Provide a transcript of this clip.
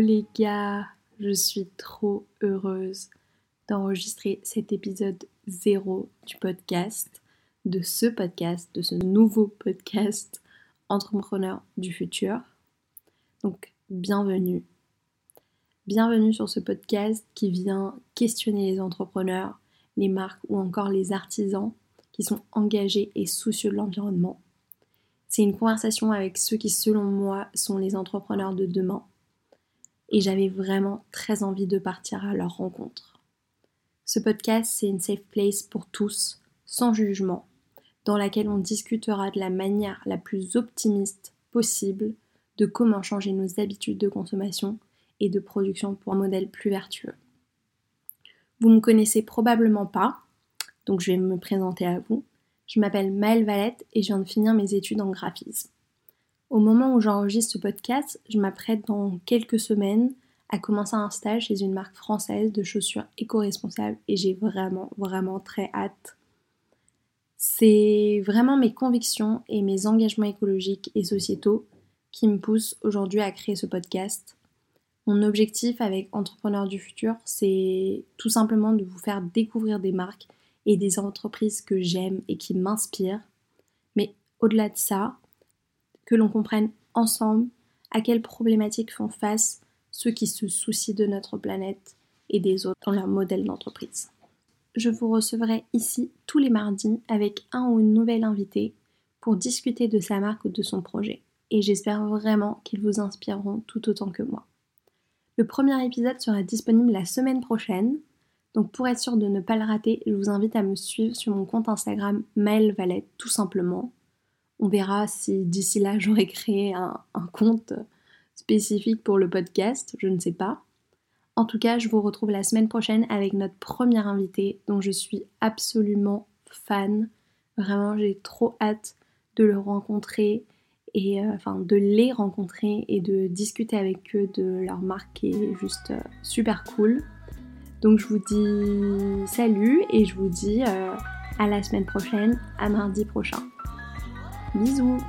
les gars, je suis trop heureuse d'enregistrer cet épisode zéro du podcast, de ce podcast, de ce nouveau podcast Entrepreneur du futur. Donc bienvenue. Bienvenue sur ce podcast qui vient questionner les entrepreneurs, les marques ou encore les artisans qui sont engagés et soucieux de l'environnement. C'est une conversation avec ceux qui, selon moi, sont les entrepreneurs de demain et j'avais vraiment très envie de partir à leur rencontre. Ce podcast, c'est une safe place pour tous, sans jugement, dans laquelle on discutera de la manière la plus optimiste possible de comment changer nos habitudes de consommation et de production pour un modèle plus vertueux. Vous ne me connaissez probablement pas, donc je vais me présenter à vous. Je m'appelle Maëlle Valette et je viens de finir mes études en graphisme. Au moment où j'enregistre ce podcast, je m'apprête dans quelques semaines à commencer un stage chez une marque française de chaussures éco-responsables et j'ai vraiment, vraiment très hâte. C'est vraiment mes convictions et mes engagements écologiques et sociétaux qui me poussent aujourd'hui à créer ce podcast. Mon objectif avec Entrepreneurs du futur, c'est tout simplement de vous faire découvrir des marques et des entreprises que j'aime et qui m'inspirent. Mais au-delà de ça, que l'on comprenne ensemble à quelles problématiques font face ceux qui se soucient de notre planète et des autres dans leur modèle d'entreprise. Je vous recevrai ici tous les mardis avec un ou une nouvelle invitée pour discuter de sa marque ou de son projet. Et j'espère vraiment qu'ils vous inspireront tout autant que moi. Le premier épisode sera disponible la semaine prochaine. Donc pour être sûr de ne pas le rater, je vous invite à me suivre sur mon compte Instagram Maëlle tout simplement. On verra si d'ici là j'aurai créé un, compte spécifique pour le podcast, je ne sais pas. En tout cas, je vous retrouve la semaine prochaine avec notre premier invité dont je suis absolument fan. Vraiment, j'ai trop hâte de le rencontrer et euh, enfin de les rencontrer et de discuter avec eux de leur marque juste euh, super cool. Donc je vous dis salut et je vous dis euh, à la semaine prochaine, à mardi prochain. Bisous